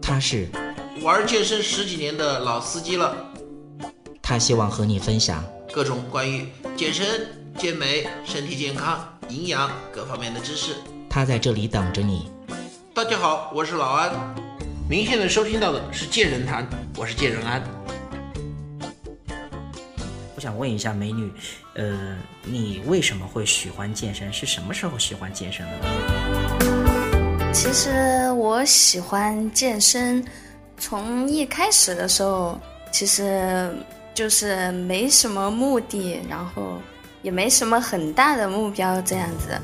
他是玩健身十几年的老司机了，他希望和你分享各种关于健身、健美、身体健康、营养各方面的知识。他在这里等着你。大家好，我是老安。您现在收听到的是《健人谈》，我是健人安。我想问一下美女，呃，你为什么会喜欢健身？是什么时候喜欢健身的呢？其实我喜欢健身，从一开始的时候，其实就是没什么目的，然后也没什么很大的目标这样子。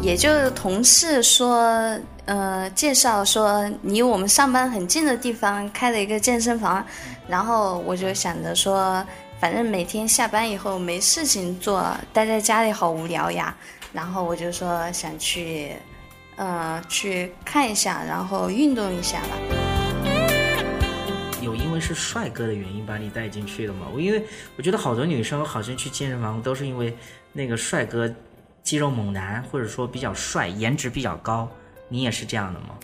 也就是同事说，呃，介绍说离我们上班很近的地方开了一个健身房，然后我就想着说，反正每天下班以后没事情做，待在家里好无聊呀，然后我就说想去，呃，去看一下，然后运动一下吧。有因为是帅哥的原因把你带进去的吗？我因为我觉得好多女生好像去健身房都是因为那个帅哥。肌肉猛男，或者说比较帅，颜值比较高，你也是这样的吗？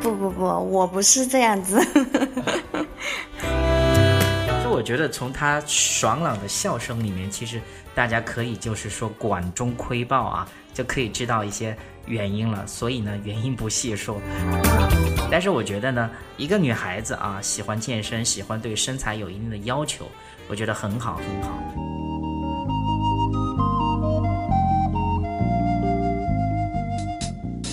不不不，我不是这样子。我觉得从他爽朗的笑声里面，其实大家可以就是说管中窥豹啊，就可以知道一些原因了。所以呢，原因不细说。但是我觉得呢，一个女孩子啊，喜欢健身，喜欢对身材有一定的要求，我觉得很好很好。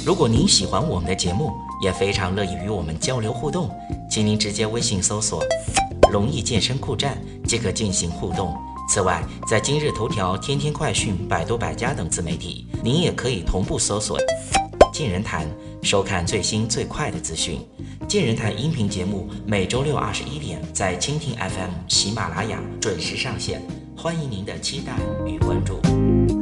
如果您喜欢我们的节目，也非常乐意与我们交流互动，请您直接微信搜索“龙易健身酷站”即可进行互动。此外，在今日头条、天天快讯、百度百家等自媒体，您也可以同步搜索“健人谈”，收看最新最快的资讯。健人谈音频节目每周六二十一点在蜻蜓 FM、喜马拉雅准时上线，欢迎您的期待与关注。